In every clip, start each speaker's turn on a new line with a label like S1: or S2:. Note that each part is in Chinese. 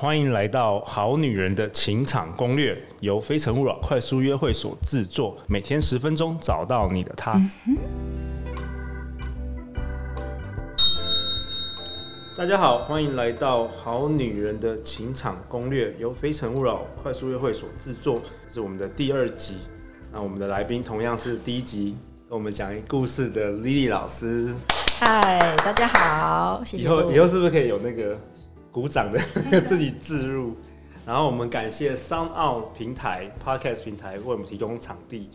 S1: 欢迎来到《好女人的情场攻略》，由非诚勿扰快速约会所制作，每天十分钟，找到你的他。嗯、大家好，欢迎来到《好女人的情场攻略》，由非诚勿扰快速约会所制作，这是我们的第二集。那我们的来宾同样是第一集跟我们讲一故事的 Lily 老师。
S2: 嗨，大家好，谢谢。
S1: 以后以后是不是可以有那个鼓掌的 自己自入？然后我们感谢 SoundOn 平台 Podcast 平台为我们提供场地。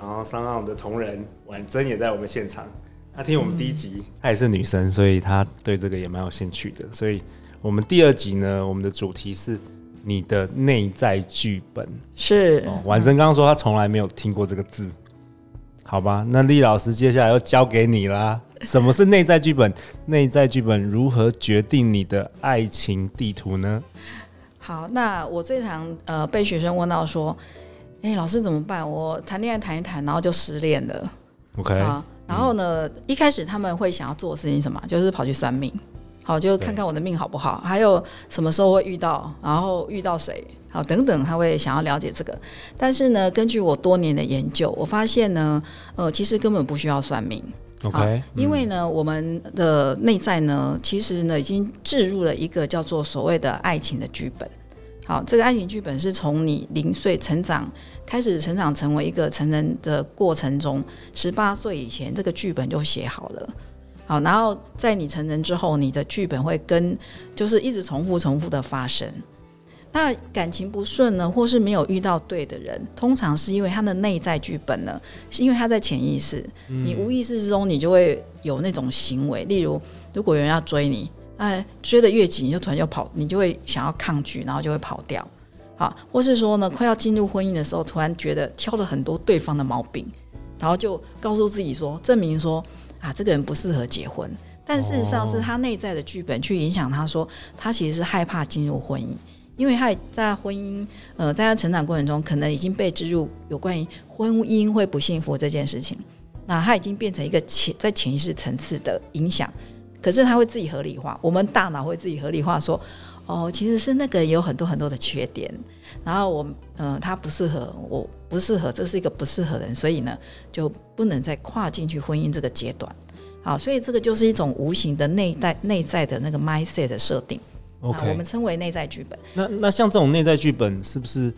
S1: 然后 SoundOn 的同仁婉珍也在我们现场。她听我们第一集，她、嗯、也是女生，所以她对这个也蛮有兴趣的。所以我们第二集呢，我们的主题是你的内在剧本。
S2: 是，
S1: 婉珍刚刚说她从来没有听过这个字。好吧，那厉老师接下来要交给你啦。什么是内在剧本？内在剧本如何决定你的爱情地图呢？
S2: 好，那我最常呃被学生问到说，哎、欸，老师怎么办？我谈恋爱谈一谈，然后就失恋了。
S1: OK，
S2: 啊，然后呢，嗯、一开始他们会想要做的事情什么？就是跑去算命。好，就看看我的命好不好，还有什么时候会遇到，然后遇到谁，好等等，他会想要了解这个。但是呢，根据我多年的研究，我发现呢，呃，其实根本不需要算命。
S1: OK，
S2: 因为呢，嗯、我们的内在呢，其实呢，已经置入了一个叫做所谓的爱情的剧本。好，这个爱情剧本是从你零岁成长开始，成长成为一个成人的过程中，十八岁以前，这个剧本就写好了。好，然后在你成人之后，你的剧本会跟就是一直重复、重复的发生。那感情不顺呢，或是没有遇到对的人，通常是因为他的内在剧本呢，是因为他在潜意识，你无意识之中，你就会有那种行为。例如，如果有人要追你，哎，追得越紧，你就突然就跑，你就会想要抗拒，然后就会跑掉。好，或是说呢，快要进入婚姻的时候，突然觉得挑了很多对方的毛病，然后就告诉自己说，证明说。啊，这个人不适合结婚，但事实上是他内在的剧本去影响他，说他其实是害怕进入婚姻，因为他在婚姻，呃，在他成长过程中，可能已经被植入有关于婚姻会不幸福这件事情，那他已经变成一个潜在潜意识层次的影响，可是他会自己合理化，我们大脑会自己合理化说，哦，其实是那个有很多很多的缺点，然后我，呃，他不适合，我不适合，这是一个不适合的人，所以呢，就不能再跨进去婚姻这个阶段。好，所以这个就是一种无形的内在内在的那个 mindset 的设定。OK，我们称为内在剧本。
S1: 那那像这种内在剧本，是不是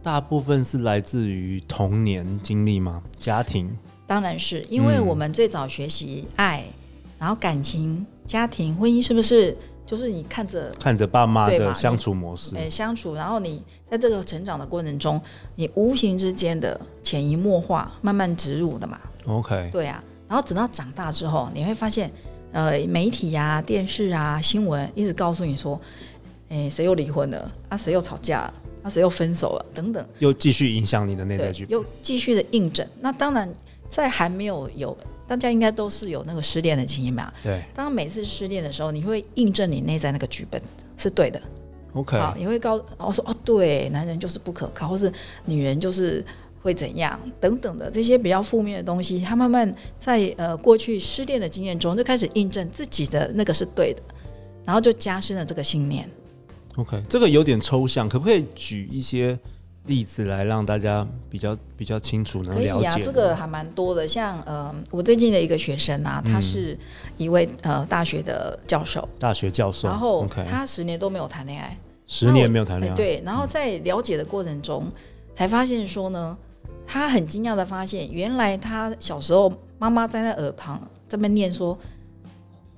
S1: 大部分是来自于童年经历吗？家庭？
S2: 当然是，因为我们最早学习爱，嗯、然后感情、家庭、婚姻，是不是？就是你看着
S1: 看着爸妈的相处模式，
S2: 哎，相处，然后你在这个成长的过程中，你无形之间的潜移默化，慢慢植入的嘛。
S1: OK，
S2: 对啊，然后等到长大之后，你会发现，呃，媒体啊、电视啊、新闻一直告诉你说，哎，谁又离婚了啊？谁又吵架了？啊？谁又分手了？等等，
S1: 又继续影响你的内在剧本，
S2: 又继续的印证。那当然，在还没有有。大家应该都是有那个失恋的经验吧？
S1: 对。
S2: 当每次失恋的时候，你会印证你内在那个剧本是对的。
S1: OK。
S2: 好，你会告我说哦，对，男人就是不可靠，或是女人就是会怎样等等的这些比较负面的东西，他慢慢在呃过去失恋的经验中就开始印证自己的那个是对的，然后就加深了这个信念。
S1: OK，这个有点抽象，可不可以举一些？例子来让大家比较比较清楚能了解。可以啊，
S2: 这个还蛮多的。像呃，我最近的一个学生啊，他是一位呃大学的教授，
S1: 大学教授，
S2: 然后他十年都没有谈恋爱，
S1: 十年没有谈恋爱。
S2: 对，然后在了解的过程中，才发现说呢，他很惊讶的发现，原来他小时候妈妈在那耳旁这边念说，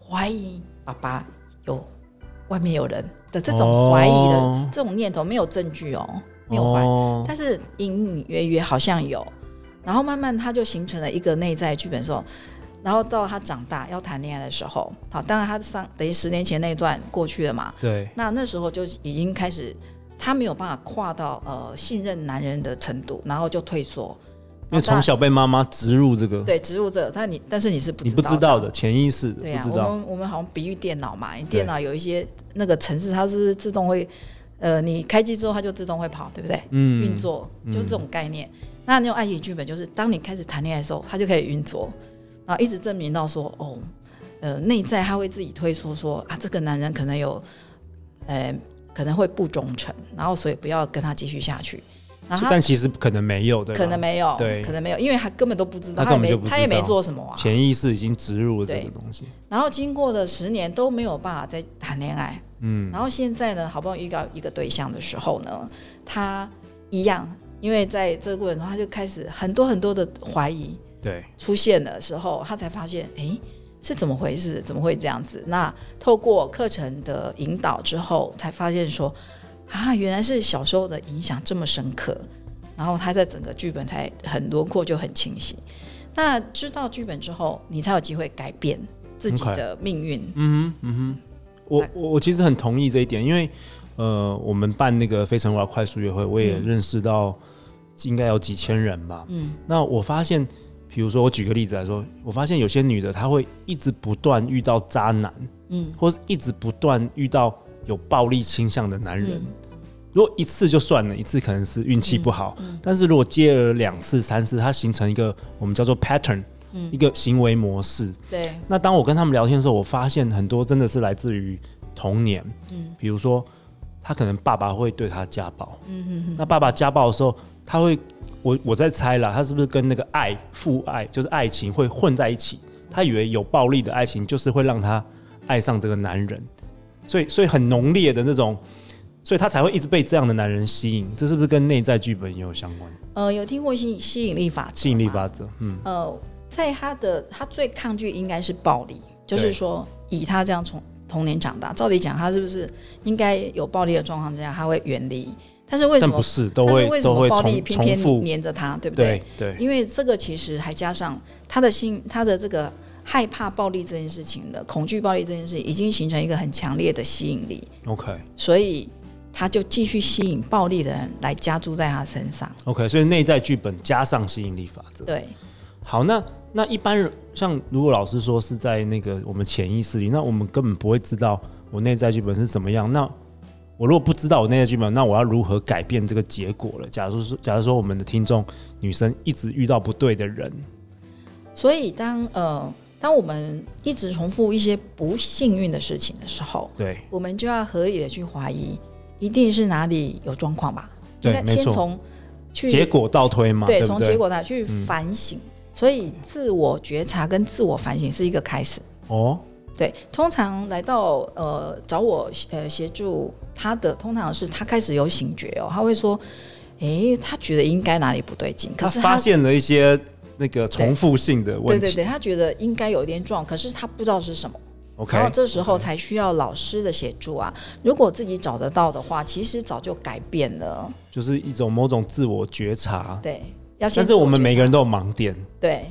S2: 怀疑爸爸有外面有人的这种怀疑的这种念头，没有证据哦。没有但是隐隐约约好像有，然后慢慢他就形成了一个内在剧本。时候，然后到他长大要谈恋爱的时候，好，当然他上等于十年前那段过去了嘛。
S1: 对。
S2: 那那时候就已经开始，他没有办法跨到呃信任男人的程度，然后就退缩。
S1: 因为从小被妈妈植入这个。
S2: 对，植入这个，但你但是你是不知道
S1: 你不知道的潜意识的。
S2: 对啊，我们我们好像比喻电脑嘛，电脑有一些那个程式，它是自动会。呃，你开机之后，它就自动会跑，对不对？嗯，运作就是这种概念。嗯、那那种爱情剧本就是，当你开始谈恋爱的时候，它就可以运作，然后一直证明到说，哦，呃，内在他会自己推出说啊，这个男人可能有，呃可能会不忠诚，然后所以不要跟他继续下去。
S1: 但其实可能没有，对，
S2: 可能没有，
S1: 对，
S2: 可能没有，因为他根本都不知道，
S1: 他根本就不知道，
S2: 他也没，他也没做什么啊，
S1: 潜意识已经植入了这个东西。
S2: 然后经过了十年都没有办法再谈恋爱，嗯，然后现在呢，好不容易遇到一个对象的时候呢，他一样，因为在这个过程中，他就开始很多很多的怀疑，
S1: 对，
S2: 出现的时候，他才发现，哎，是怎么回事？怎么会这样子？那透过课程的引导之后，才发现说。啊，原来是小时候的影响这么深刻，然后他在整个剧本才很轮廓就很清晰。那知道剧本之后，你才有机会改变自己的命运。
S1: 嗯哼，嗯哼，我我我其实很同意这一点，因为呃，我们办那个非诚勿扰快速约会，我也认识到应该有几千人吧。嗯，那我发现，比如说我举个例子来说，我发现有些女的她会一直不断遇到渣男，嗯，或是一直不断遇到有暴力倾向的男人。嗯如果一次就算了，一次可能是运气不好，嗯嗯、但是如果接了两次、三次，它形成一个我们叫做 pattern，、嗯、一个行为模式。
S2: 对。
S1: 那当我跟他们聊天的时候，我发现很多真的是来自于童年。嗯。比如说，他可能爸爸会对他家暴。嗯。那爸爸家暴的时候，他会，我我在猜啦，他是不是跟那个爱、父爱，就是爱情会混在一起？他以为有暴力的爱情就是会让他爱上这个男人，所以所以很浓烈的那种。所以他才会一直被这样的男人吸引，这是不是跟内在剧本也有相关？
S2: 呃，有听过吸吸引力法则？
S1: 吸引力法则，嗯，
S2: 呃，在他的他最抗拒应该是暴力，就是说以他这样从童年长大，照理讲他是不是应该有暴力的状况之下他会远离？但是为什么
S1: 不是？都会为什么
S2: 暴力偏偏黏着他？对不对？
S1: 对，
S2: 因为这个其实还加上他的心，他的这个害怕暴力这件事情的恐惧，暴力这件事情已经形成一个很强烈的吸引力。
S1: OK，
S2: 所以。他就继续吸引暴力的人来加注在他身上。
S1: OK，所以内在剧本加上吸引力法则。
S2: 对，
S1: 好，那那一般人像如果老师说是在那个我们潜意识里，那我们根本不会知道我内在剧本是怎么样。那我如果不知道我内在剧本，那我要如何改变这个结果了？假如说，假如说我们的听众女生一直遇到不对的人，
S2: 所以当呃当我们一直重复一些不幸运的事情的时候，
S1: 对，
S2: 我们就要合理的去怀疑。一定是哪里有状况吧？
S1: 对，
S2: 应该先从去
S1: 结果倒推嘛。
S2: 对，从结果来去反省。嗯、所以自我觉察跟自我反省是一个开始。哦，对，通常来到呃找我呃协助他的，通常是他开始有醒觉哦，他会说，他觉得应该哪里不对劲，可是
S1: 发现了一些那个重复性的问题。
S2: 对对对，他觉得应该有点状，可是他不知道是什么。
S1: Okay,
S2: 然后这时候才需要老师的协助啊！如果自己找得到的话，其实早就改变了。
S1: 就是一种某种自我觉察。
S2: 对，要先。
S1: 但是我们每个人都有盲点。
S2: 对，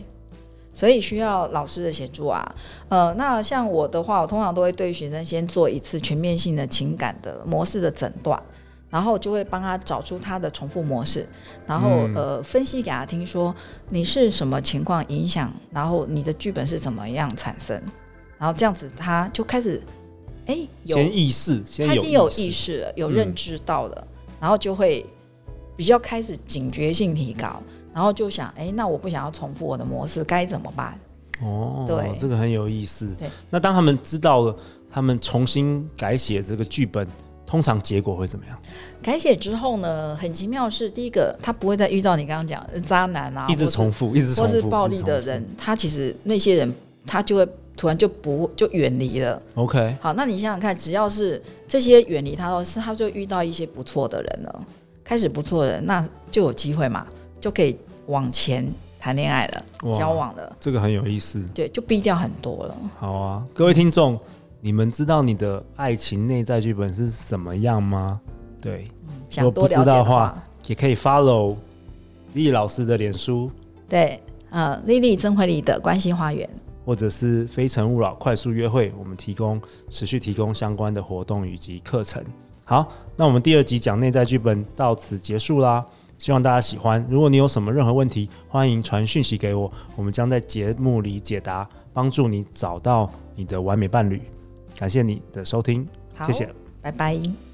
S2: 所以需要老师的协助啊。呃，那像我的话，我通常都会对学生先做一次全面性的情感的模式的诊断，然后就会帮他找出他的重复模式，然后、嗯、呃分析给他听，说你是什么情况影响，然后你的剧本是怎么样产生。然后这样子，他就开始，哎，有
S1: 先意识，先意识，他已经
S2: 有意识了，有认知到了，嗯、然后就会比较开始警觉性提高，然后就想，哎，那我不想要重复我的模式，该怎么办？
S1: 哦，对，这个很有意思。对，那当他们知道了，他们重新改写这个剧本，通常结果会怎么样？
S2: 改写之后呢，很奇妙是，第一个，他不会再遇到你刚刚讲的渣男啊，
S1: 一直重复，一直重复，
S2: 或是暴力的人，他其实那些人，他就会。突然就不就远离了。
S1: OK，
S2: 好，那你想想看，只要是这些远离他，都是他就遇到一些不错的人了，开始不错的人，那就有机会嘛，就可以往前谈恋爱了，交往了。
S1: 这个很有意思。
S2: 对，就避掉很多了。
S1: 好啊，各位听众，你们知道你的爱情内在剧本是什么样吗？对，
S2: 嗯、想多了解的话，不知道的话，
S1: 也可以 follow 莉莉老师的脸书。
S2: 对，呃，丽丽曾慧里的关系花园。
S1: 或者是非诚勿扰快速约会，我们提供持续提供相关的活动以及课程。好，那我们第二集讲内在剧本到此结束啦，希望大家喜欢。如果你有什么任何问题，欢迎传讯息给我，我们将在节目里解答，帮助你找到你的完美伴侣。感谢你的收听，谢谢，
S2: 拜拜。